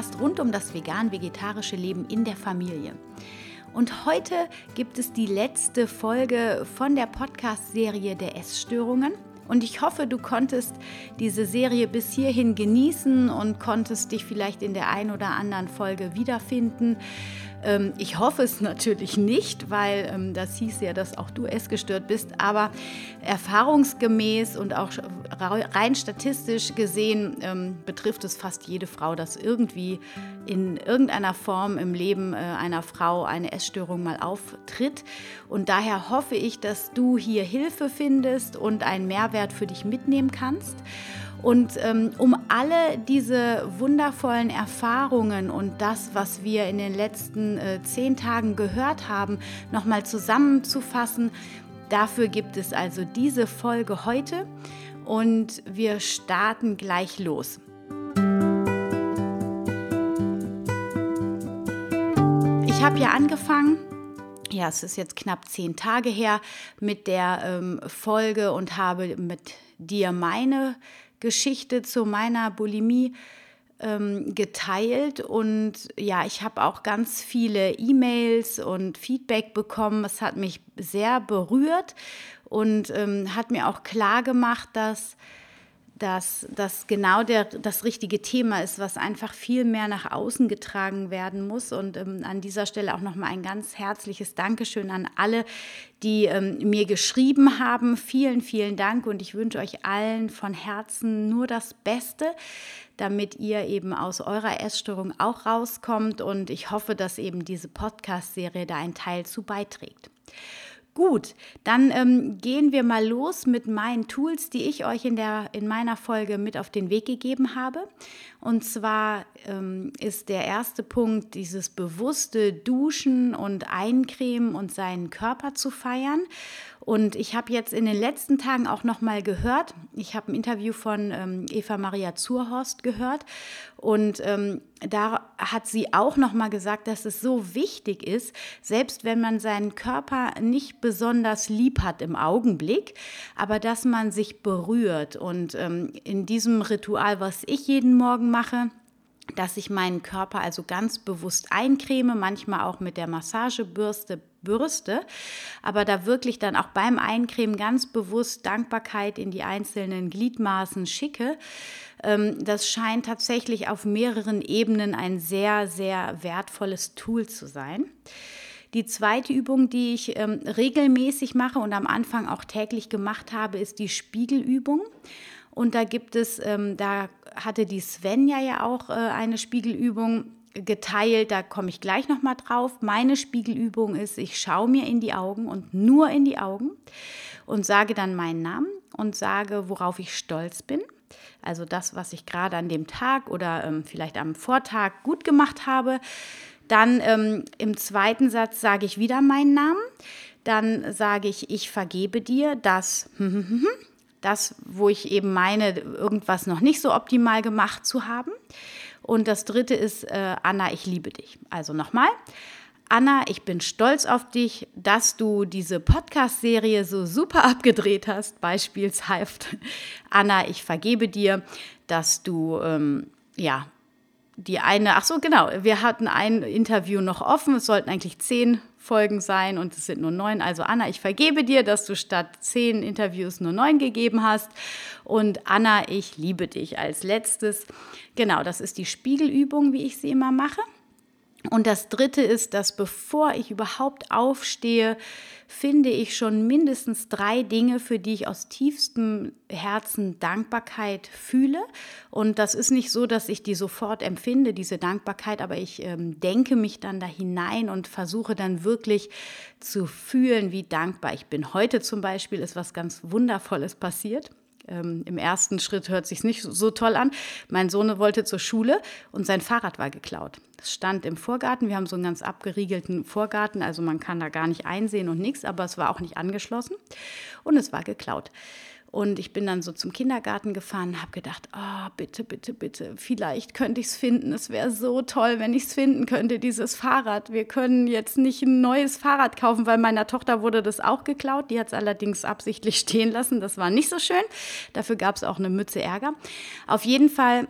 Podcast rund um das vegan-vegetarische Leben in der Familie. Und heute gibt es die letzte Folge von der Podcast-Serie der Essstörungen. Und ich hoffe, du konntest diese Serie bis hierhin genießen und konntest dich vielleicht in der ein oder anderen Folge wiederfinden. Ähm, ich hoffe es natürlich nicht, weil ähm, das hieß ja, dass auch du essgestört bist. Aber erfahrungsgemäß und auch rein statistisch gesehen ähm, betrifft es fast jede Frau, dass irgendwie in irgendeiner Form im Leben äh, einer Frau eine Essstörung mal auftritt. Und daher hoffe ich, dass du hier Hilfe findest und einen Mehrwert für dich mitnehmen kannst. Und ähm, um alle diese wundervollen Erfahrungen und das, was wir in den letzten äh, zehn Tagen gehört haben, nochmal zusammenzufassen, dafür gibt es also diese Folge heute und wir starten gleich los. Ich habe ja angefangen ja, es ist jetzt knapp zehn Tage her mit der ähm, Folge und habe mit dir meine Geschichte zu meiner Bulimie ähm, geteilt und ja, ich habe auch ganz viele E-Mails und Feedback bekommen. Es hat mich sehr berührt und ähm, hat mir auch klar gemacht, dass dass das genau der, das richtige Thema ist, was einfach viel mehr nach außen getragen werden muss. Und ähm, an dieser Stelle auch nochmal ein ganz herzliches Dankeschön an alle, die ähm, mir geschrieben haben. Vielen, vielen Dank und ich wünsche euch allen von Herzen nur das Beste, damit ihr eben aus eurer Essstörung auch rauskommt. Und ich hoffe, dass eben diese Podcast-Serie da einen Teil zu beiträgt. Gut, dann ähm, gehen wir mal los mit meinen Tools, die ich euch in, der, in meiner Folge mit auf den Weg gegeben habe. Und zwar ähm, ist der erste Punkt dieses bewusste Duschen und Eincremen und seinen Körper zu feiern. Und ich habe jetzt in den letzten Tagen auch noch mal gehört, ich habe ein Interview von ähm, Eva Maria Zurhorst gehört und ähm, da hat sie auch noch mal gesagt, dass es so wichtig ist, selbst wenn man seinen Körper nicht besonders lieb hat im Augenblick, aber dass man sich berührt. Und ähm, in diesem Ritual, was ich jeden Morgen mache, dass ich meinen Körper also ganz bewusst eincreme, manchmal auch mit der Massagebürste bürste, aber da wirklich dann auch beim Eincremen ganz bewusst Dankbarkeit in die einzelnen Gliedmaßen schicke. Ähm, das scheint tatsächlich auf mehreren Ebenen ein sehr, sehr wertvolles Tool zu sein. Die zweite Übung, die ich ähm, regelmäßig mache und am Anfang auch täglich gemacht habe, ist die Spiegelübung. Und da gibt es, ähm, da hatte die Svenja ja auch äh, eine Spiegelübung geteilt, da komme ich gleich nochmal drauf. Meine Spiegelübung ist, ich schaue mir in die Augen und nur in die Augen und sage dann meinen Namen und sage, worauf ich stolz bin. Also das, was ich gerade an dem Tag oder ähm, vielleicht am Vortag gut gemacht habe. Dann ähm, im zweiten Satz sage ich wieder meinen Namen. Dann sage ich, ich vergebe dir das, das, wo ich eben meine, irgendwas noch nicht so optimal gemacht zu haben. Und das dritte ist, äh, Anna, ich liebe dich. Also nochmal. Anna, ich bin stolz auf dich, dass du diese Podcast-Serie so super abgedreht hast. Beispielshaft, Anna, ich vergebe dir, dass du, ähm, ja, die eine, ach so, genau, wir hatten ein Interview noch offen. Es sollten eigentlich zehn Folgen sein und es sind nur neun. Also Anna, ich vergebe dir, dass du statt zehn Interviews nur neun gegeben hast. Und Anna, ich liebe dich als letztes. Genau, das ist die Spiegelübung, wie ich sie immer mache. Und das Dritte ist, dass bevor ich überhaupt aufstehe, finde ich schon mindestens drei Dinge, für die ich aus tiefstem Herzen Dankbarkeit fühle. Und das ist nicht so, dass ich die sofort empfinde, diese Dankbarkeit, aber ich ähm, denke mich dann da hinein und versuche dann wirklich zu fühlen, wie dankbar ich bin. Heute zum Beispiel ist was ganz Wundervolles passiert ähm, im ersten Schritt hört sich nicht so toll an. Mein Sohn wollte zur Schule und sein Fahrrad war geklaut. Es stand im Vorgarten. Wir haben so einen ganz abgeriegelten Vorgarten, also man kann da gar nicht einsehen und nichts, aber es war auch nicht angeschlossen und es war geklaut. Und ich bin dann so zum Kindergarten gefahren, habe gedacht, oh, bitte, bitte, bitte, vielleicht könnte ich es finden. Es wäre so toll, wenn ich es finden könnte, dieses Fahrrad. Wir können jetzt nicht ein neues Fahrrad kaufen, weil meiner Tochter wurde das auch geklaut. Die hat es allerdings absichtlich stehen lassen. Das war nicht so schön. Dafür gab es auch eine Mütze Ärger. Auf jeden Fall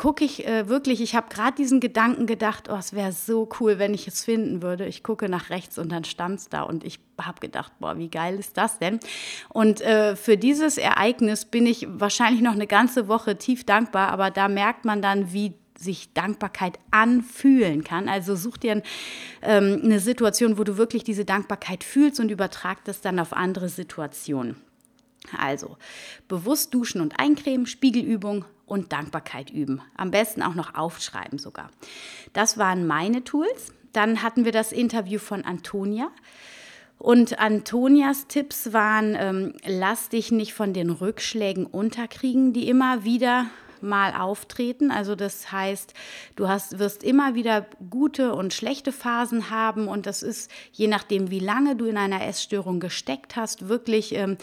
gucke ich äh, wirklich, ich habe gerade diesen Gedanken gedacht, oh, es wäre so cool, wenn ich es finden würde. Ich gucke nach rechts und dann stand es da und ich habe gedacht, boah, wie geil ist das denn? Und äh, für dieses Ereignis bin ich wahrscheinlich noch eine ganze Woche tief dankbar, aber da merkt man dann, wie sich Dankbarkeit anfühlen kann. Also such dir ähm, eine Situation, wo du wirklich diese Dankbarkeit fühlst und übertrag das dann auf andere Situationen. Also bewusst duschen und eincremen, Spiegelübung, und Dankbarkeit üben. Am besten auch noch aufschreiben sogar. Das waren meine Tools. Dann hatten wir das Interview von Antonia. Und Antonias Tipps waren, ähm, lass dich nicht von den Rückschlägen unterkriegen, die immer wieder mal auftreten. Also das heißt, du hast, wirst immer wieder gute und schlechte Phasen haben und das ist, je nachdem, wie lange du in einer Essstörung gesteckt hast, wirklich ähm,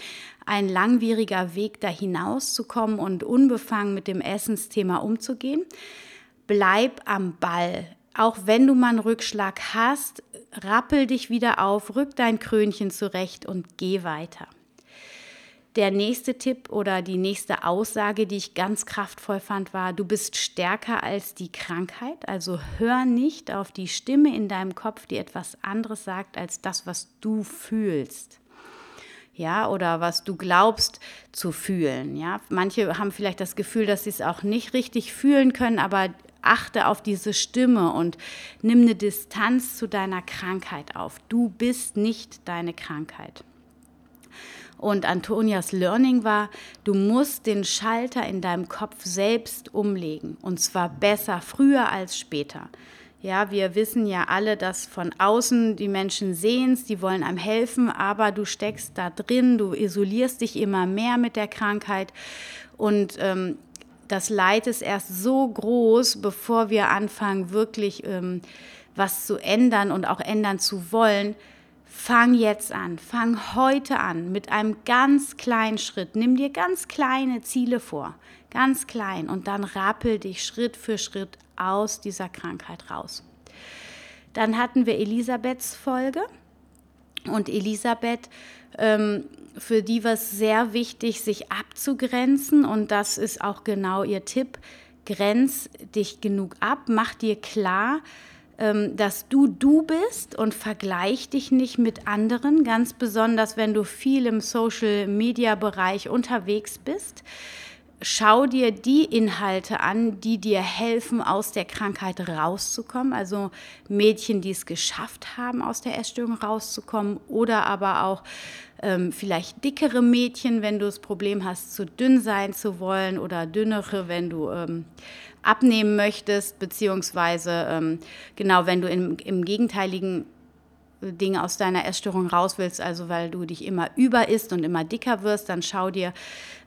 ein langwieriger Weg, da hinauszukommen und unbefangen mit dem Essensthema umzugehen. Bleib am Ball. Auch wenn du mal einen Rückschlag hast, rappel dich wieder auf, rück dein Krönchen zurecht und geh weiter. Der nächste Tipp oder die nächste Aussage, die ich ganz kraftvoll fand, war, du bist stärker als die Krankheit. Also hör nicht auf die Stimme in deinem Kopf, die etwas anderes sagt als das, was du fühlst. Ja, oder was du glaubst zu fühlen. Ja, manche haben vielleicht das Gefühl, dass sie es auch nicht richtig fühlen können, aber achte auf diese Stimme und nimm eine Distanz zu deiner Krankheit auf. Du bist nicht deine Krankheit. Und Antonias Learning war, du musst den Schalter in deinem Kopf selbst umlegen. Und zwar besser früher als später. Ja, wir wissen ja alle, dass von außen die Menschen sehen es, die wollen einem helfen, aber du steckst da drin, du isolierst dich immer mehr mit der Krankheit und ähm, das Leid ist erst so groß, bevor wir anfangen, wirklich ähm, was zu ändern und auch ändern zu wollen, Fang jetzt an, fang heute an mit einem ganz kleinen Schritt. Nimm dir ganz kleine Ziele vor, ganz klein und dann rappel dich Schritt für Schritt aus dieser Krankheit raus. Dann hatten wir Elisabeths Folge und Elisabeth, ähm, für die war es sehr wichtig, sich abzugrenzen und das ist auch genau ihr Tipp. Grenz dich genug ab, mach dir klar, dass du du bist und vergleich dich nicht mit anderen, ganz besonders wenn du viel im Social-Media-Bereich unterwegs bist. Schau dir die Inhalte an, die dir helfen, aus der Krankheit rauszukommen. Also Mädchen, die es geschafft haben, aus der Essstörung rauszukommen. Oder aber auch ähm, vielleicht dickere Mädchen, wenn du das Problem hast, zu dünn sein zu wollen. Oder dünnere, wenn du ähm, abnehmen möchtest, beziehungsweise ähm, genau, wenn du im, im gegenteiligen Dinge aus deiner Essstörung raus willst, also weil du dich immer über isst und immer dicker wirst, dann schau dir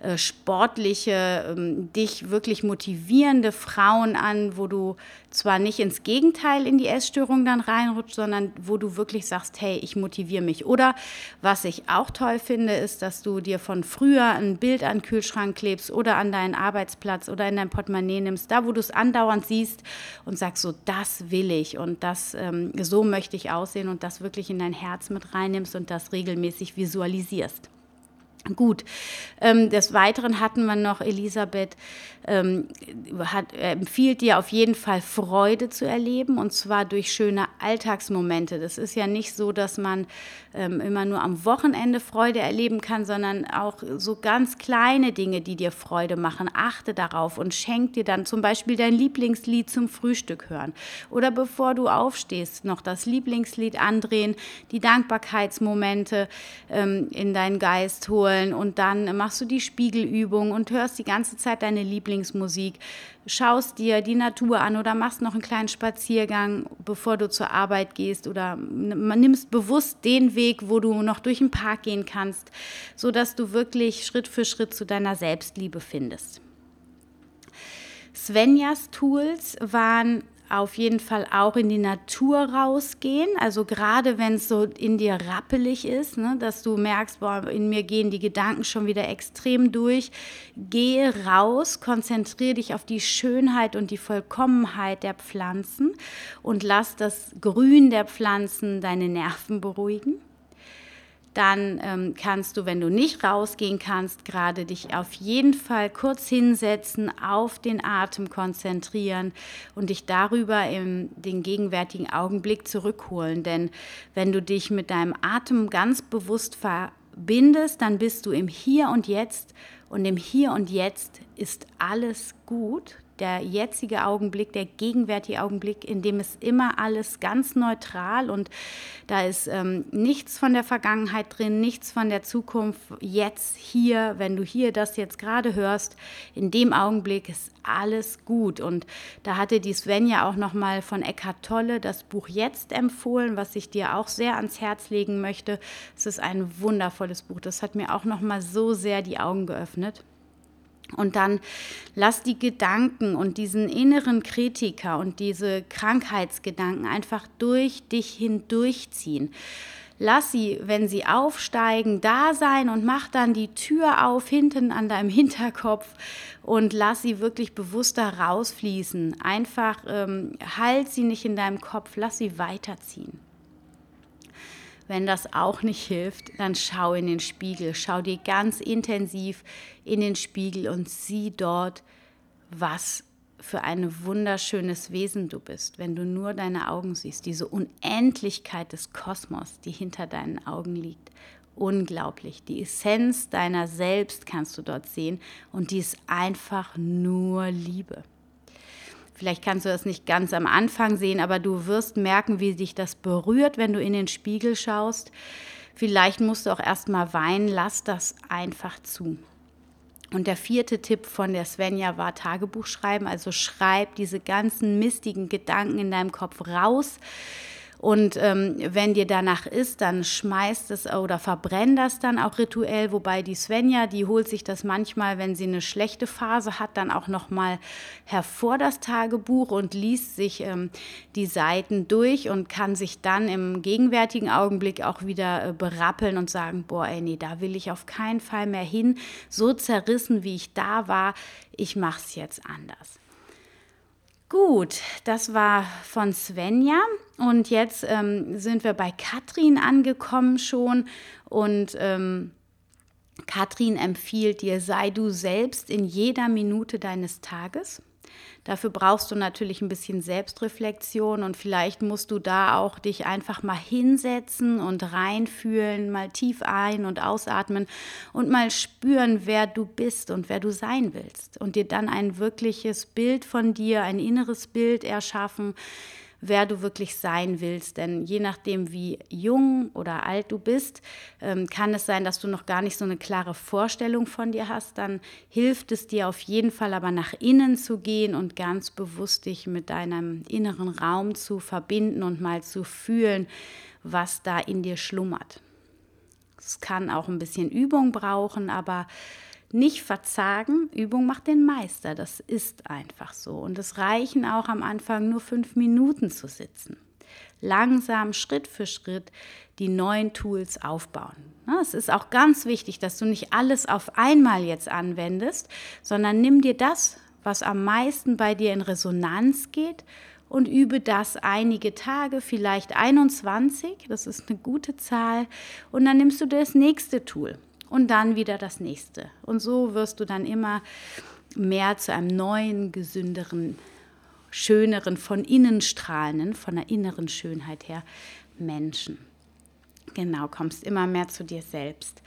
äh, sportliche, ähm, dich wirklich motivierende Frauen an, wo du zwar nicht ins Gegenteil in die Essstörung dann reinrutscht, sondern wo du wirklich sagst, hey, ich motiviere mich. Oder was ich auch toll finde, ist, dass du dir von früher ein Bild an den Kühlschrank klebst oder an deinen Arbeitsplatz oder in dein Portemonnaie nimmst, da wo du es andauernd siehst und sagst so, das will ich und das ähm, so möchte ich aussehen und das wirklich in dein Herz mit reinnimmst und das regelmäßig visualisierst. Gut, ähm, des Weiteren hatten wir noch Elisabeth, ähm, hat, empfiehlt dir auf jeden Fall Freude zu erleben und zwar durch schöne Alltagsmomente. Das ist ja nicht so, dass man ähm, immer nur am Wochenende Freude erleben kann, sondern auch so ganz kleine Dinge, die dir Freude machen. Achte darauf und schenk dir dann zum Beispiel dein Lieblingslied zum Frühstück hören. Oder bevor du aufstehst, noch das Lieblingslied andrehen, die Dankbarkeitsmomente ähm, in deinen Geist holen und dann machst du die Spiegelübung und hörst die ganze Zeit deine Lieblingsmusik schaust dir die Natur an oder machst noch einen kleinen Spaziergang, bevor du zur Arbeit gehst oder nimmst bewusst den Weg, wo du noch durch den Park gehen kannst, sodass du wirklich Schritt für Schritt zu deiner Selbstliebe findest. Svenjas Tools waren auf jeden Fall auch in die Natur rausgehen. Also gerade wenn es so in dir rappelig ist, ne, dass du merkst, boah, in mir gehen die Gedanken schon wieder extrem durch. Gehe raus, konzentriere dich auf die Schönheit und die Vollkommenheit der Pflanzen und lass das Grün der Pflanzen deine Nerven beruhigen dann ähm, kannst du, wenn du nicht rausgehen kannst, gerade dich auf jeden Fall kurz hinsetzen, auf den Atem konzentrieren und dich darüber in den gegenwärtigen Augenblick zurückholen. Denn wenn du dich mit deinem Atem ganz bewusst verbindest, dann bist du im Hier und Jetzt und im Hier und Jetzt ist alles gut der jetzige Augenblick, der gegenwärtige Augenblick, in dem ist immer alles ganz neutral und da ist ähm, nichts von der Vergangenheit drin, nichts von der Zukunft. Jetzt, hier, wenn du hier das jetzt gerade hörst, in dem Augenblick ist alles gut. Und da hatte die Svenja auch nochmal von Eckhart Tolle das Buch Jetzt empfohlen, was ich dir auch sehr ans Herz legen möchte. Es ist ein wundervolles Buch. Das hat mir auch nochmal so sehr die Augen geöffnet. Und dann lass die Gedanken und diesen inneren Kritiker und diese Krankheitsgedanken einfach durch dich hindurchziehen. Lass sie, wenn sie aufsteigen, da sein und mach dann die Tür auf hinten an deinem Hinterkopf und lass sie wirklich bewusst da rausfließen. Einfach ähm, halt sie nicht in deinem Kopf, lass sie weiterziehen. Wenn das auch nicht hilft, dann schau in den Spiegel, schau dir ganz intensiv in den Spiegel und sieh dort, was für ein wunderschönes Wesen du bist, wenn du nur deine Augen siehst, diese Unendlichkeit des Kosmos, die hinter deinen Augen liegt. Unglaublich. Die Essenz deiner selbst kannst du dort sehen und die ist einfach nur Liebe. Vielleicht kannst du das nicht ganz am Anfang sehen, aber du wirst merken, wie dich das berührt, wenn du in den Spiegel schaust. Vielleicht musst du auch erst mal weinen, lass das einfach zu. Und der vierte Tipp von der Svenja war Tagebuch schreiben. Also schreib diese ganzen mistigen Gedanken in deinem Kopf raus und ähm, wenn dir danach ist, dann schmeißt es oder verbrennt das dann auch rituell. Wobei die Svenja, die holt sich das manchmal, wenn sie eine schlechte Phase hat, dann auch nochmal hervor das Tagebuch und liest sich ähm, die Seiten durch und kann sich dann im gegenwärtigen Augenblick auch wieder äh, berappeln und sagen, boah, ey, nee, da will ich auf keinen Fall mehr hin. So zerrissen, wie ich da war, ich mache es jetzt anders. Gut, das war von Svenja und jetzt ähm, sind wir bei Katrin angekommen schon und ähm, Katrin empfiehlt dir, sei du selbst in jeder Minute deines Tages. Dafür brauchst du natürlich ein bisschen Selbstreflexion und vielleicht musst du da auch dich einfach mal hinsetzen und reinfühlen, mal tief ein- und ausatmen und mal spüren, wer du bist und wer du sein willst. Und dir dann ein wirkliches Bild von dir, ein inneres Bild erschaffen, wer du wirklich sein willst. Denn je nachdem, wie jung oder alt du bist, ähm, kann es sein, dass du noch gar nicht so eine klare Vorstellung von dir hast. Dann hilft es dir auf jeden Fall aber nach innen zu gehen und ganz bewusst dich mit deinem inneren Raum zu verbinden und mal zu fühlen, was da in dir schlummert. Es kann auch ein bisschen Übung brauchen, aber nicht verzagen, Übung macht den Meister, das ist einfach so. Und es reichen auch am Anfang nur fünf Minuten zu sitzen. Langsam, Schritt für Schritt die neuen Tools aufbauen. Es ist auch ganz wichtig, dass du nicht alles auf einmal jetzt anwendest, sondern nimm dir das, was am meisten bei dir in Resonanz geht und übe das einige Tage, vielleicht 21, das ist eine gute Zahl, und dann nimmst du das nächste Tool und dann wieder das nächste. Und so wirst du dann immer mehr zu einem neuen, gesünderen, schöneren, von innen strahlenden, von der inneren Schönheit her Menschen. Genau, kommst immer mehr zu dir selbst.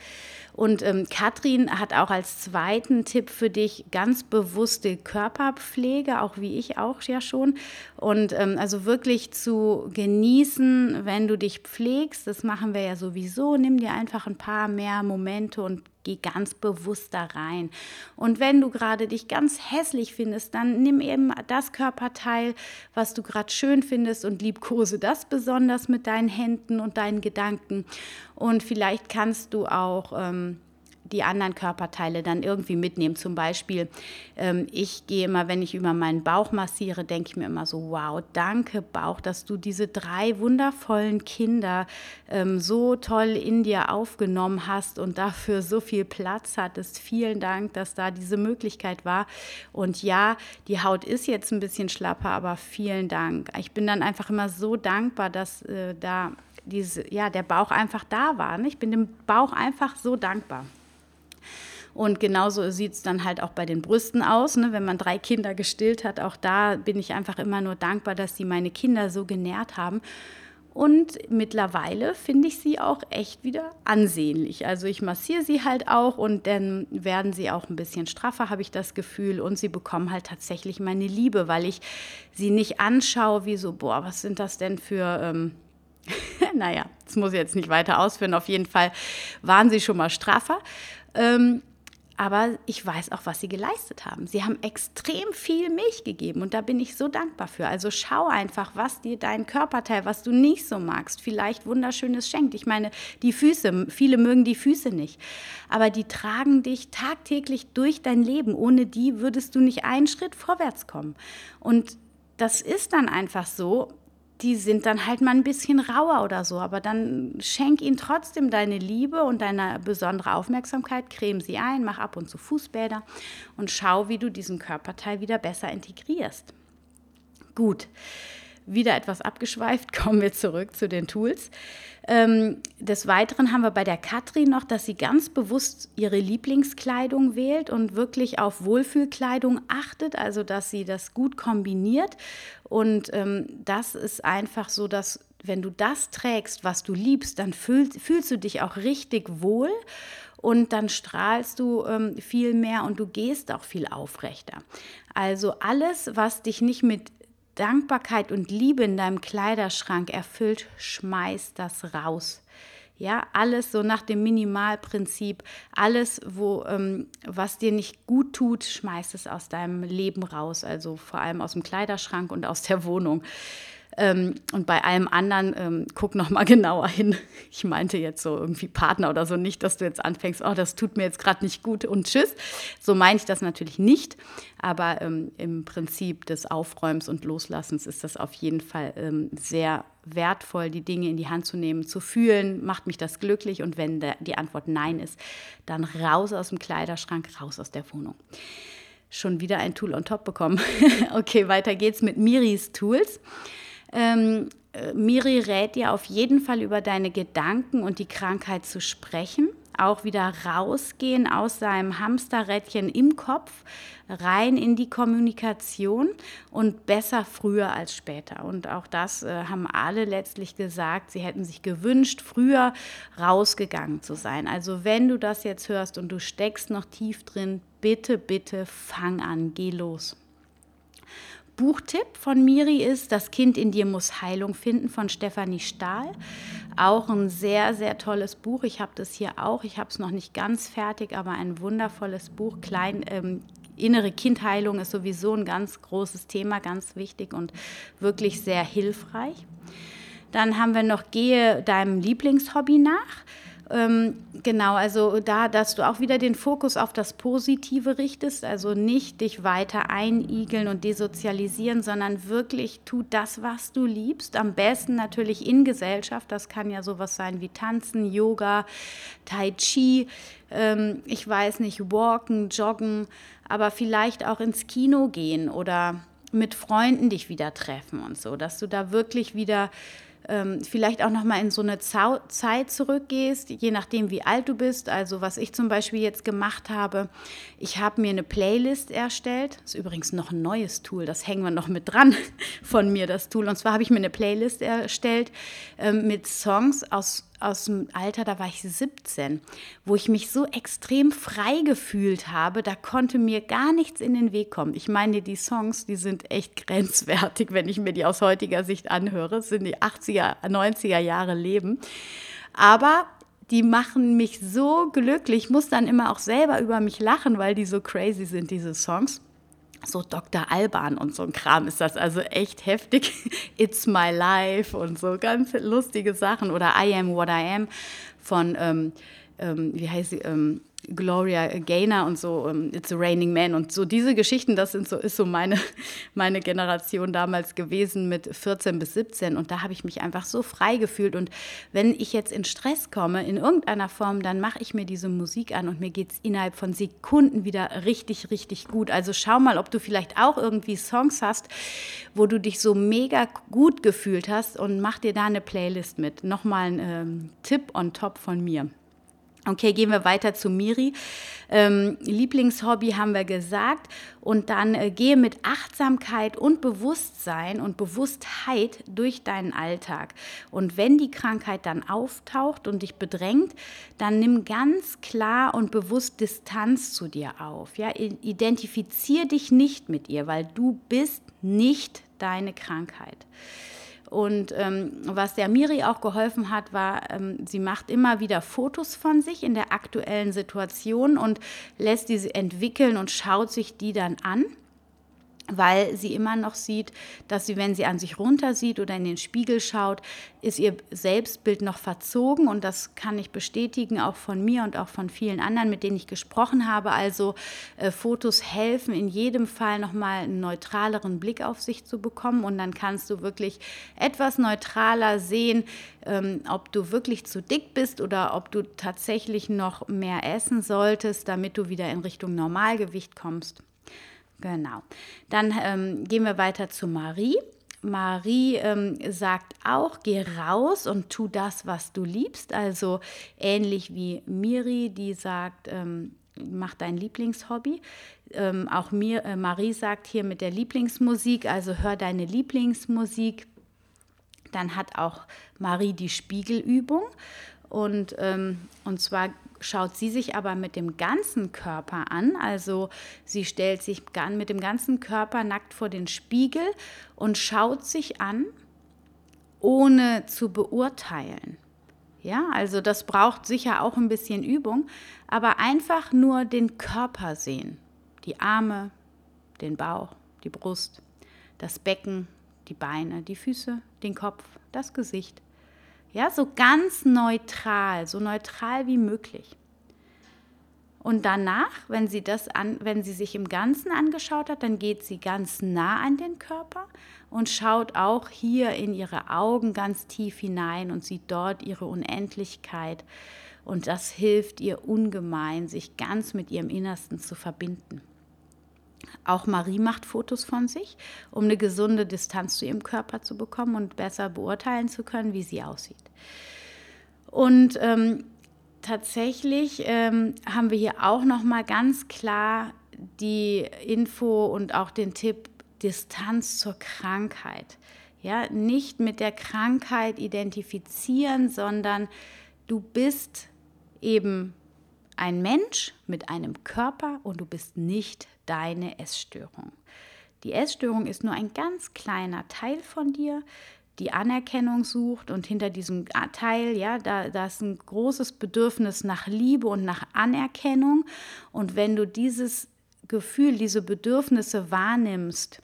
Und ähm, Katrin hat auch als zweiten Tipp für dich ganz bewusste Körperpflege, auch wie ich auch ja schon. Und ähm, also wirklich zu genießen, wenn du dich pflegst. Das machen wir ja sowieso. Nimm dir einfach ein paar mehr Momente und geh ganz bewusst da rein. Und wenn du gerade dich ganz hässlich findest, dann nimm eben das Körperteil, was du gerade schön findest und liebkose das besonders mit deinen Händen und deinen Gedanken. Und vielleicht kannst du auch ähm, die anderen Körperteile dann irgendwie mitnehmen. Zum Beispiel, ähm, ich gehe immer, wenn ich über meinen Bauch massiere, denke ich mir immer so, wow, danke Bauch, dass du diese drei wundervollen Kinder ähm, so toll in dir aufgenommen hast und dafür so viel Platz hattest. Vielen Dank, dass da diese Möglichkeit war. Und ja, die Haut ist jetzt ein bisschen schlapper, aber vielen Dank. Ich bin dann einfach immer so dankbar, dass äh, da diese, ja, der Bauch einfach da war. Ne? Ich bin dem Bauch einfach so dankbar. Und genauso sieht es dann halt auch bei den Brüsten aus, ne? wenn man drei Kinder gestillt hat. Auch da bin ich einfach immer nur dankbar, dass sie meine Kinder so genährt haben. Und mittlerweile finde ich sie auch echt wieder ansehnlich. Also ich massiere sie halt auch und dann werden sie auch ein bisschen straffer, habe ich das Gefühl. Und sie bekommen halt tatsächlich meine Liebe, weil ich sie nicht anschaue wie so, boah, was sind das denn für... Ähm, naja, das muss ich jetzt nicht weiter ausführen. Auf jeden Fall waren sie schon mal straffer. Ähm, aber ich weiß auch, was sie geleistet haben. Sie haben extrem viel Milch gegeben und da bin ich so dankbar für. Also schau einfach, was dir dein Körperteil, was du nicht so magst, vielleicht wunderschönes schenkt. Ich meine, die Füße, viele mögen die Füße nicht, aber die tragen dich tagtäglich durch dein Leben. Ohne die würdest du nicht einen Schritt vorwärts kommen. Und das ist dann einfach so, die sind dann halt mal ein bisschen rauer oder so, aber dann schenk ihnen trotzdem deine Liebe und deine besondere Aufmerksamkeit, creme sie ein, mach ab und zu Fußbäder und schau, wie du diesen Körperteil wieder besser integrierst. Gut, wieder etwas abgeschweift, kommen wir zurück zu den Tools. Ähm, des Weiteren haben wir bei der Katrin noch, dass sie ganz bewusst ihre Lieblingskleidung wählt und wirklich auf Wohlfühlkleidung achtet, also dass sie das gut kombiniert. Und ähm, das ist einfach so, dass wenn du das trägst, was du liebst, dann fühlst, fühlst du dich auch richtig wohl und dann strahlst du ähm, viel mehr und du gehst auch viel aufrechter. Also alles, was dich nicht mit Dankbarkeit und Liebe in deinem Kleiderschrank erfüllt, schmeiß das raus. Ja, alles so nach dem Minimalprinzip, alles, wo, ähm, was dir nicht gut tut, schmeiß es aus deinem Leben raus, also vor allem aus dem Kleiderschrank und aus der Wohnung. Ähm, und bei allem anderen, ähm, guck noch mal genauer hin. Ich meinte jetzt so irgendwie Partner oder so nicht, dass du jetzt anfängst, oh, das tut mir jetzt gerade nicht gut und tschüss. So meine ich das natürlich nicht. Aber ähm, im Prinzip des Aufräumens und Loslassens ist das auf jeden Fall ähm, sehr wertvoll, die Dinge in die Hand zu nehmen, zu fühlen, macht mich das glücklich. Und wenn der, die Antwort Nein ist, dann raus aus dem Kleiderschrank, raus aus der Wohnung schon wieder ein Tool on top bekommen. okay, weiter geht's mit Miris Tools. Ähm, äh, Miri rät dir auf jeden Fall über deine Gedanken und die Krankheit zu sprechen. Auch wieder rausgehen aus seinem Hamsterrädchen im Kopf, rein in die Kommunikation und besser früher als später. Und auch das äh, haben alle letztlich gesagt, sie hätten sich gewünscht, früher rausgegangen zu sein. Also wenn du das jetzt hörst und du steckst noch tief drin, bitte, bitte fang an, geh los. Buchtipp von Miri ist Das Kind in dir muss Heilung finden von Stefanie Stahl. Auch ein sehr, sehr tolles Buch. Ich habe das hier auch. Ich habe es noch nicht ganz fertig, aber ein wundervolles Buch. Klein, ähm, innere Kindheilung ist sowieso ein ganz großes Thema, ganz wichtig und wirklich sehr hilfreich. Dann haben wir noch Gehe deinem Lieblingshobby nach. Ähm, genau, also da, dass du auch wieder den Fokus auf das Positive richtest, also nicht dich weiter einigeln und desozialisieren, sondern wirklich tu das, was du liebst. Am besten natürlich in Gesellschaft. Das kann ja sowas sein wie Tanzen, Yoga, Tai Chi, ähm, ich weiß nicht, Walken, Joggen, aber vielleicht auch ins Kino gehen oder mit Freunden dich wieder treffen und so, dass du da wirklich wieder ähm, vielleicht auch noch mal in so eine Zau Zeit zurückgehst, je nachdem wie alt du bist. Also was ich zum Beispiel jetzt gemacht habe, ich habe mir eine Playlist erstellt. Das ist übrigens noch ein neues Tool, das hängen wir noch mit dran von mir, das Tool. Und zwar habe ich mir eine Playlist erstellt ähm, mit Songs aus aus dem Alter, da war ich 17, wo ich mich so extrem frei gefühlt habe, da konnte mir gar nichts in den Weg kommen. Ich meine, die Songs, die sind echt grenzwertig, wenn ich mir die aus heutiger Sicht anhöre. Es sind die 80er, 90er Jahre Leben. Aber die machen mich so glücklich. Ich muss dann immer auch selber über mich lachen, weil die so crazy sind, diese Songs so Dr. Alban und so ein Kram ist das also echt heftig. It's My Life und so ganz lustige Sachen. Oder I Am What I Am von, ähm, ähm, wie heißt sie, ähm, Gloria Gaynor und so, um, It's a Raining Man und so diese Geschichten, das sind so, ist so meine, meine Generation damals gewesen mit 14 bis 17 und da habe ich mich einfach so frei gefühlt und wenn ich jetzt in Stress komme, in irgendeiner Form, dann mache ich mir diese Musik an und mir geht es innerhalb von Sekunden wieder richtig, richtig gut. Also schau mal, ob du vielleicht auch irgendwie Songs hast, wo du dich so mega gut gefühlt hast und mach dir da eine Playlist mit. Nochmal ein ähm, Tipp on top von mir. Okay, gehen wir weiter zu Miri. Ähm, Lieblingshobby haben wir gesagt. Und dann äh, gehe mit Achtsamkeit und Bewusstsein und Bewusstheit durch deinen Alltag. Und wenn die Krankheit dann auftaucht und dich bedrängt, dann nimm ganz klar und bewusst Distanz zu dir auf. Ja? Identifizier dich nicht mit ihr, weil du bist nicht deine Krankheit. Und ähm, was der Miri auch geholfen hat, war, ähm, sie macht immer wieder Fotos von sich in der aktuellen Situation und lässt diese entwickeln und schaut sich die dann an weil sie immer noch sieht, dass sie, wenn sie an sich runter sieht oder in den Spiegel schaut, ist ihr Selbstbild noch verzogen und das kann ich bestätigen, auch von mir und auch von vielen anderen, mit denen ich gesprochen habe. Also äh, Fotos helfen in jedem Fall nochmal einen neutraleren Blick auf sich zu bekommen und dann kannst du wirklich etwas neutraler sehen, ähm, ob du wirklich zu dick bist oder ob du tatsächlich noch mehr essen solltest, damit du wieder in Richtung Normalgewicht kommst. Genau. Dann ähm, gehen wir weiter zu Marie. Marie ähm, sagt auch, geh raus und tu das, was du liebst. Also ähnlich wie Miri, die sagt, ähm, mach dein Lieblingshobby. Ähm, auch mir, äh, Marie sagt hier mit der Lieblingsmusik, also hör deine Lieblingsmusik. Dann hat auch Marie die Spiegelübung. Und, ähm, und zwar schaut sie sich aber mit dem ganzen Körper an. Also sie stellt sich mit dem ganzen Körper nackt vor den Spiegel und schaut sich an, ohne zu beurteilen. Ja, also das braucht sicher auch ein bisschen Übung, aber einfach nur den Körper sehen. Die Arme, den Bauch, die Brust, das Becken, die Beine, die Füße, den Kopf, das Gesicht. Ja, so ganz neutral, so neutral wie möglich. Und danach, wenn sie das an, wenn sie sich im Ganzen angeschaut hat, dann geht sie ganz nah an den Körper und schaut auch hier in ihre Augen ganz tief hinein und sieht dort ihre Unendlichkeit. Und das hilft ihr ungemein, sich ganz mit ihrem Innersten zu verbinden. Auch Marie macht Fotos von sich, um eine gesunde Distanz zu ihrem Körper zu bekommen und besser beurteilen zu können, wie sie aussieht. Und ähm, tatsächlich ähm, haben wir hier auch noch mal ganz klar die Info und auch den Tipp Distanz zur Krankheit. Ja, nicht mit der Krankheit identifizieren, sondern du bist eben ein Mensch mit einem Körper und du bist nicht deine Essstörung. Die Essstörung ist nur ein ganz kleiner Teil von dir die Anerkennung sucht und hinter diesem Teil, ja, da, da ist ein großes Bedürfnis nach Liebe und nach Anerkennung. Und wenn du dieses Gefühl, diese Bedürfnisse wahrnimmst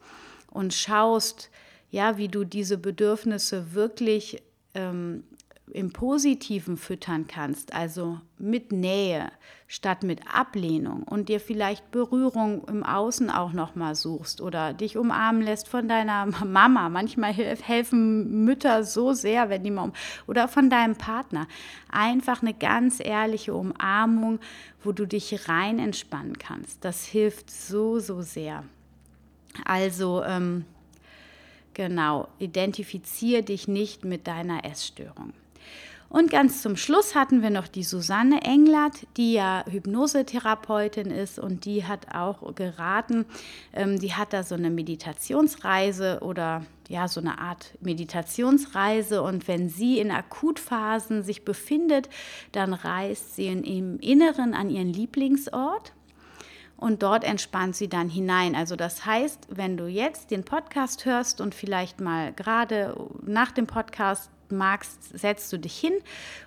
und schaust, ja, wie du diese Bedürfnisse wirklich ähm, im Positiven füttern kannst, also mit Nähe statt mit Ablehnung und dir vielleicht Berührung im Außen auch noch mal suchst oder dich umarmen lässt von deiner Mama. Manchmal helfen Mütter so sehr, wenn die mal um oder von deinem Partner. Einfach eine ganz ehrliche Umarmung, wo du dich rein entspannen kannst. Das hilft so so sehr. Also ähm, genau, identifiziere dich nicht mit deiner Essstörung. Und ganz zum Schluss hatten wir noch die Susanne Englert, die ja Hypnosetherapeutin ist und die hat auch geraten, ähm, die hat da so eine Meditationsreise oder ja, so eine Art Meditationsreise. Und wenn sie in Akutphasen sich befindet, dann reist sie in, im Inneren an ihren Lieblingsort und dort entspannt sie dann hinein. Also das heißt, wenn du jetzt den Podcast hörst und vielleicht mal gerade nach dem Podcast magst, setzt du dich hin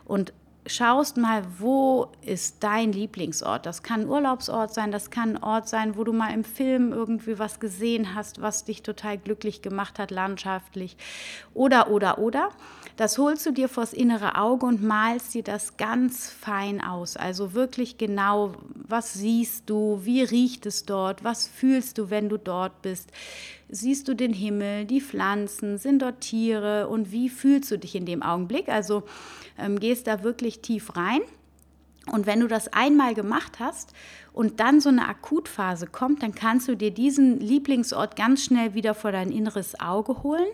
und schaust mal, wo ist dein Lieblingsort. Das kann ein Urlaubsort sein, das kann ein Ort sein, wo du mal im Film irgendwie was gesehen hast, was dich total glücklich gemacht hat, landschaftlich. Oder, oder, oder. Das holst du dir vors innere Auge und malst dir das ganz fein aus. Also wirklich genau, was siehst du, wie riecht es dort, was fühlst du, wenn du dort bist. Siehst du den Himmel, die Pflanzen, sind dort Tiere und wie fühlst du dich in dem Augenblick? Also ähm, gehst da wirklich tief rein. Und wenn du das einmal gemacht hast und dann so eine Akutphase kommt, dann kannst du dir diesen Lieblingsort ganz schnell wieder vor dein inneres Auge holen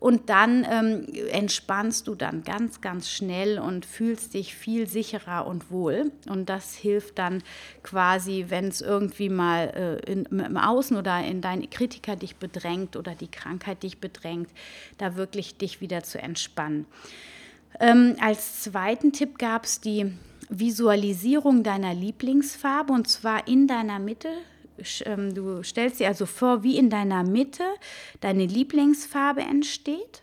und dann ähm, entspannst du dann ganz, ganz schnell und fühlst dich viel sicherer und wohl. Und das hilft dann quasi, wenn es irgendwie mal äh, in, im Außen oder in deine Kritiker dich bedrängt oder die Krankheit dich bedrängt, da wirklich dich wieder zu entspannen. Ähm, als zweiten Tipp gab es die Visualisierung deiner Lieblingsfarbe und zwar in deiner Mitte. Ähm, du stellst dir also vor, wie in deiner Mitte deine Lieblingsfarbe entsteht.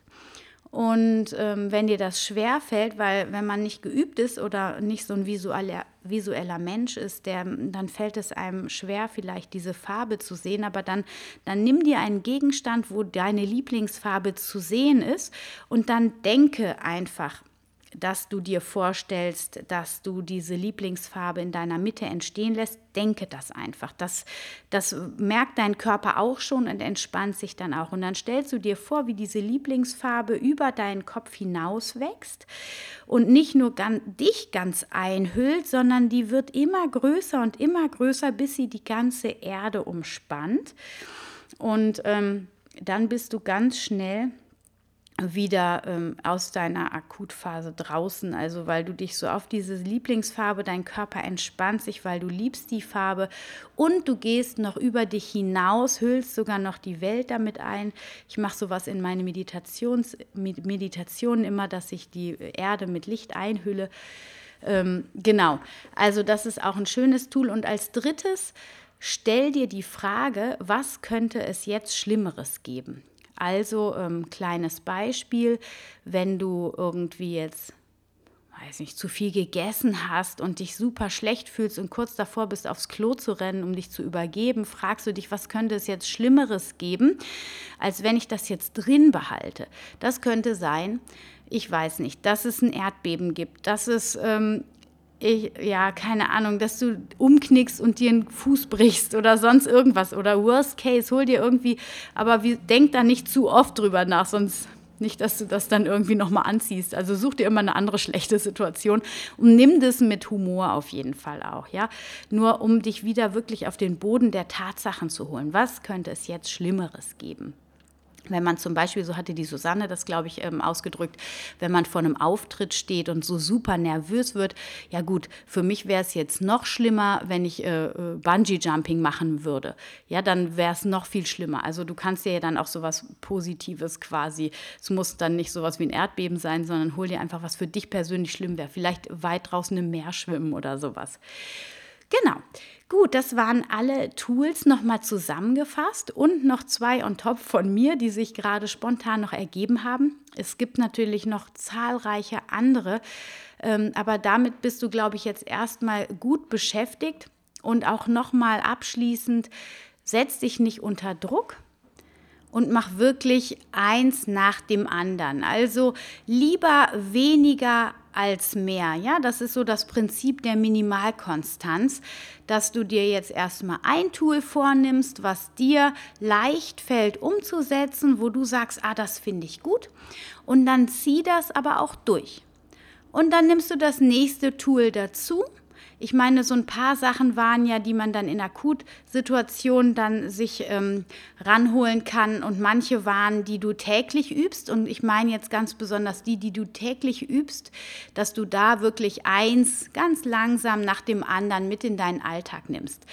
Und ähm, wenn dir das schwer fällt, weil wenn man nicht geübt ist oder nicht so ein visueller, visueller Mensch ist, der, dann fällt es einem schwer, vielleicht diese Farbe zu sehen. Aber dann, dann nimm dir einen Gegenstand, wo deine Lieblingsfarbe zu sehen ist und dann denke einfach dass du dir vorstellst, dass du diese Lieblingsfarbe in deiner Mitte entstehen lässt, denke das einfach. Das, das merkt dein Körper auch schon und entspannt sich dann auch. Und dann stellst du dir vor, wie diese Lieblingsfarbe über deinen Kopf hinaus wächst und nicht nur ganz, dich ganz einhüllt, sondern die wird immer größer und immer größer, bis sie die ganze Erde umspannt. Und ähm, dann bist du ganz schnell wieder ähm, aus deiner Akutphase draußen, also weil du dich so auf diese Lieblingsfarbe, dein Körper entspannt sich, weil du liebst die Farbe und du gehst noch über dich hinaus, hüllst sogar noch die Welt damit ein. Ich mache sowas in meine Meditations, Meditationen immer, dass ich die Erde mit Licht einhülle. Ähm, genau, also das ist auch ein schönes Tool und als drittes stell dir die Frage, was könnte es jetzt Schlimmeres geben? Also ähm, kleines Beispiel, wenn du irgendwie jetzt weiß nicht, zu viel gegessen hast und dich super schlecht fühlst und kurz davor bist, aufs Klo zu rennen, um dich zu übergeben, fragst du dich, was könnte es jetzt Schlimmeres geben, als wenn ich das jetzt drin behalte. Das könnte sein, ich weiß nicht, dass es ein Erdbeben gibt, dass es ähm, ich, ja, keine Ahnung, dass du umknickst und dir einen Fuß brichst oder sonst irgendwas. Oder worst case, hol dir irgendwie, aber wie, denk da nicht zu oft drüber nach, sonst nicht, dass du das dann irgendwie nochmal anziehst. Also such dir immer eine andere schlechte Situation und nimm das mit Humor auf jeden Fall auch, ja. Nur um dich wieder wirklich auf den Boden der Tatsachen zu holen. Was könnte es jetzt Schlimmeres geben? Wenn man zum Beispiel, so hatte die Susanne das, glaube ich, ähm, ausgedrückt, wenn man vor einem Auftritt steht und so super nervös wird, ja gut, für mich wäre es jetzt noch schlimmer, wenn ich äh, äh Bungee-Jumping machen würde. Ja, dann wäre es noch viel schlimmer. Also du kannst dir ja dann auch sowas Positives quasi, es muss dann nicht sowas wie ein Erdbeben sein, sondern hol dir einfach, was für dich persönlich schlimm wäre. Vielleicht weit draußen im Meer schwimmen oder sowas. Genau. Gut, das waren alle Tools nochmal zusammengefasst und noch zwei on top von mir, die sich gerade spontan noch ergeben haben. Es gibt natürlich noch zahlreiche andere, ähm, aber damit bist du, glaube ich, jetzt erstmal gut beschäftigt und auch nochmal abschließend, setz dich nicht unter Druck, und mach wirklich eins nach dem anderen. Also lieber weniger als mehr. Ja, das ist so das Prinzip der Minimalkonstanz, dass du dir jetzt erstmal ein Tool vornimmst, was dir leicht fällt umzusetzen, wo du sagst, ah, das finde ich gut. Und dann zieh das aber auch durch. Und dann nimmst du das nächste Tool dazu ich meine, so ein paar Sachen waren ja, die man dann in Akutsituationen dann sich ähm, ranholen kann. Und manche waren, die du täglich übst. Und ich meine jetzt ganz besonders die, die du täglich übst, dass du da wirklich eins ganz langsam nach dem anderen mit in deinen Alltag nimmst.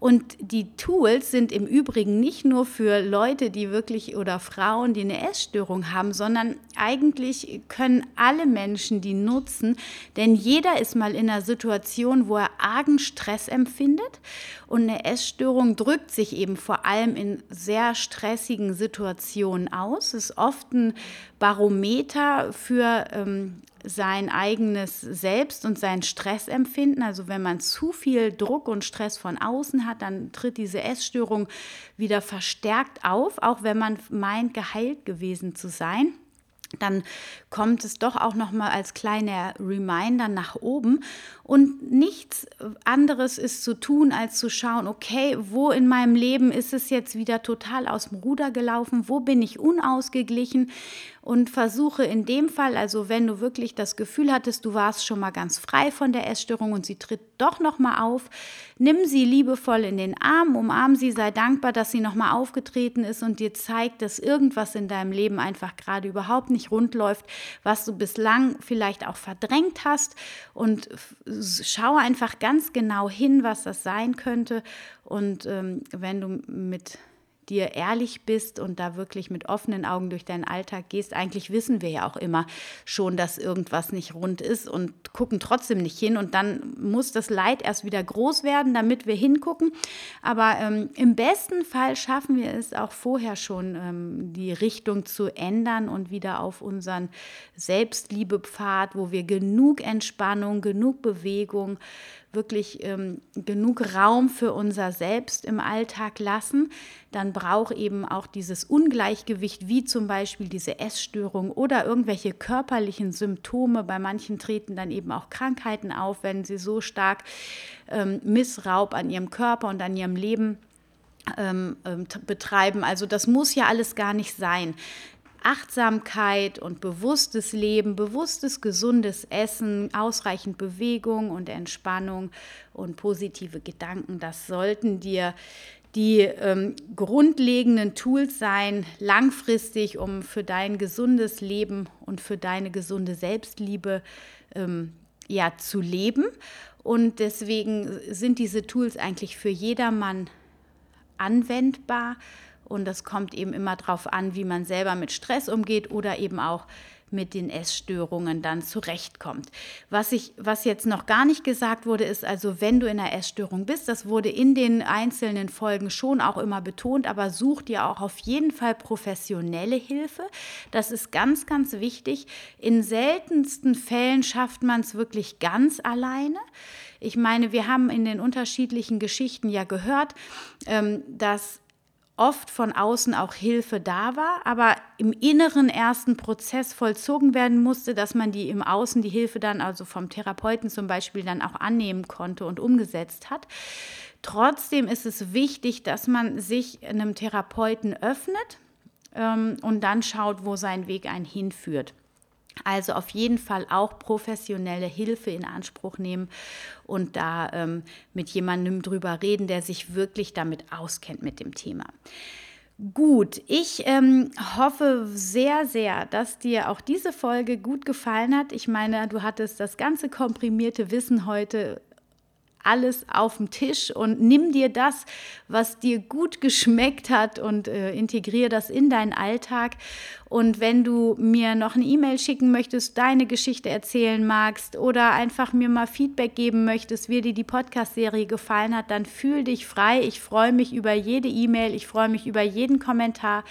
Und die Tools sind im Übrigen nicht nur für Leute, die wirklich oder Frauen, die eine Essstörung haben, sondern eigentlich können alle Menschen die nutzen, denn jeder ist mal in einer Situation, wo er argen Stress empfindet und eine Essstörung drückt sich eben vor allem in sehr stressigen Situationen aus. Ist oft ein Barometer für ähm, sein eigenes Selbst und sein Stressempfinden. Also wenn man zu viel Druck und Stress von außen hat, dann tritt diese Essstörung wieder verstärkt auf, auch wenn man meint, geheilt gewesen zu sein dann kommt es doch auch noch mal als kleiner Reminder nach oben. Und nichts anderes ist zu tun als zu schauen, okay, wo in meinem Leben ist es jetzt wieder total aus dem Ruder gelaufen, wo bin ich unausgeglichen? Und versuche in dem Fall, also wenn du wirklich das Gefühl hattest, du warst schon mal ganz frei von der Essstörung und sie tritt doch noch mal auf, nimm sie liebevoll in den Arm, umarm sie, sei dankbar, dass sie noch mal aufgetreten ist und dir zeigt, dass irgendwas in deinem Leben einfach gerade überhaupt nicht rund läuft, was du bislang vielleicht auch verdrängt hast. Und schaue einfach ganz genau hin, was das sein könnte. Und ähm, wenn du mit dir ehrlich bist und da wirklich mit offenen Augen durch deinen Alltag gehst, eigentlich wissen wir ja auch immer schon, dass irgendwas nicht rund ist und gucken trotzdem nicht hin. Und dann muss das Leid erst wieder groß werden, damit wir hingucken. Aber ähm, im besten Fall schaffen wir es auch vorher schon, ähm, die Richtung zu ändern und wieder auf unseren Selbstliebepfad, wo wir genug Entspannung, genug Bewegung, wirklich ähm, genug Raum für unser Selbst im Alltag lassen, dann braucht eben auch dieses Ungleichgewicht, wie zum Beispiel diese Essstörung oder irgendwelche körperlichen Symptome. Bei manchen treten dann eben auch Krankheiten auf, wenn sie so stark ähm, Missraub an ihrem Körper und an ihrem Leben ähm, ähm betreiben. Also das muss ja alles gar nicht sein. Achtsamkeit und bewusstes Leben, bewusstes, gesundes Essen, ausreichend Bewegung und Entspannung und positive Gedanken, das sollten dir die ähm, grundlegenden Tools sein, langfristig, um für dein gesundes Leben und für deine gesunde Selbstliebe ähm, ja, zu leben. Und deswegen sind diese Tools eigentlich für jedermann anwendbar. Und das kommt eben immer darauf an, wie man selber mit Stress umgeht oder eben auch mit den Essstörungen dann zurechtkommt. Was, ich, was jetzt noch gar nicht gesagt wurde, ist also, wenn du in einer Essstörung bist, das wurde in den einzelnen Folgen schon auch immer betont, aber such dir auch auf jeden Fall professionelle Hilfe. Das ist ganz, ganz wichtig. In seltensten Fällen schafft man es wirklich ganz alleine. Ich meine, wir haben in den unterschiedlichen Geschichten ja gehört, ähm, dass oft von außen auch Hilfe da war, aber im Inneren ersten Prozess vollzogen werden musste, dass man die im Außen die Hilfe dann, also vom Therapeuten zum Beispiel, dann auch annehmen konnte und umgesetzt hat. Trotzdem ist es wichtig, dass man sich einem Therapeuten öffnet ähm, und dann schaut, wo sein Weg einen hinführt. Also auf jeden Fall auch professionelle Hilfe in Anspruch nehmen und da ähm, mit jemandem drüber reden, der sich wirklich damit auskennt mit dem Thema. Gut, ich ähm, hoffe sehr, sehr, dass dir auch diese Folge gut gefallen hat. Ich meine, du hattest das ganze komprimierte Wissen heute alles auf dem Tisch und nimm dir das, was dir gut geschmeckt hat und äh, integriere das in deinen Alltag. Und wenn du mir noch eine E-Mail schicken möchtest, deine Geschichte erzählen magst oder einfach mir mal Feedback geben möchtest, wie dir die Podcast-Serie gefallen hat, dann fühl dich frei. Ich freue mich über jede E-Mail, ich freue mich über jeden Kommentar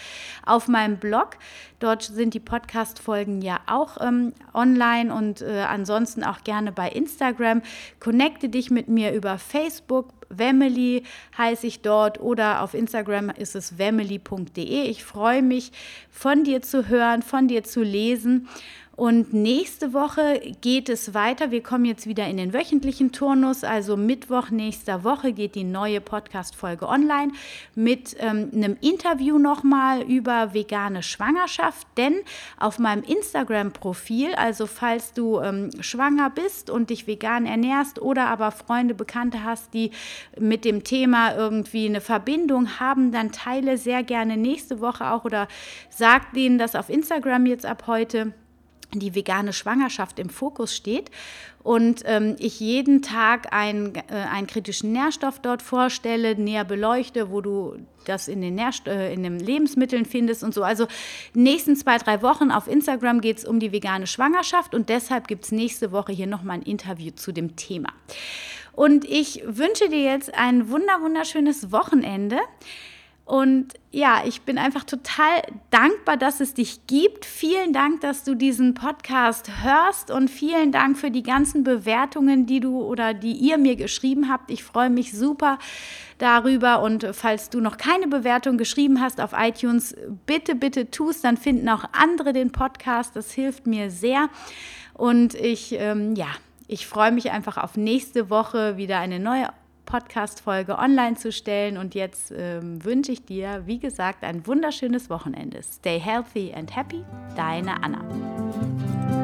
auf meinem Blog. Dort sind die Podcast-Folgen ja auch ähm, online und äh, ansonsten auch gerne bei Instagram. Connecte dich mit mir über Facebook. Wemily heiße ich dort oder auf Instagram ist es wemily.de. Ich freue mich, von dir zu hören, von dir zu lesen. Und nächste Woche geht es weiter. Wir kommen jetzt wieder in den wöchentlichen Turnus. Also Mittwoch nächster Woche geht die neue Podcast-Folge online mit ähm, einem Interview nochmal über vegane Schwangerschaft. Denn auf meinem Instagram-Profil, also falls du ähm, schwanger bist und dich vegan ernährst oder aber Freunde, Bekannte hast, die mit dem Thema irgendwie eine Verbindung haben, dann teile sehr gerne nächste Woche auch oder sag denen das auf Instagram jetzt ab heute die vegane Schwangerschaft im Fokus steht und ähm, ich jeden Tag ein, äh, einen kritischen Nährstoff dort vorstelle, näher beleuchte, wo du das in den, Nährst äh, in den Lebensmitteln findest und so. Also nächsten zwei, drei Wochen auf Instagram geht es um die vegane Schwangerschaft und deshalb gibt es nächste Woche hier nochmal ein Interview zu dem Thema. Und ich wünsche dir jetzt ein wunder wunderschönes Wochenende. Und ja, ich bin einfach total dankbar, dass es dich gibt. Vielen Dank, dass du diesen Podcast hörst und vielen Dank für die ganzen Bewertungen, die du oder die ihr mir geschrieben habt. Ich freue mich super darüber. Und falls du noch keine Bewertung geschrieben hast auf iTunes, bitte, bitte tust, dann finden auch andere den Podcast. Das hilft mir sehr. Und ich, ähm, ja, ich freue mich einfach auf nächste Woche wieder eine neue Podcast-Folge online zu stellen. Und jetzt ähm, wünsche ich dir, wie gesagt, ein wunderschönes Wochenende. Stay healthy and happy, deine Anna.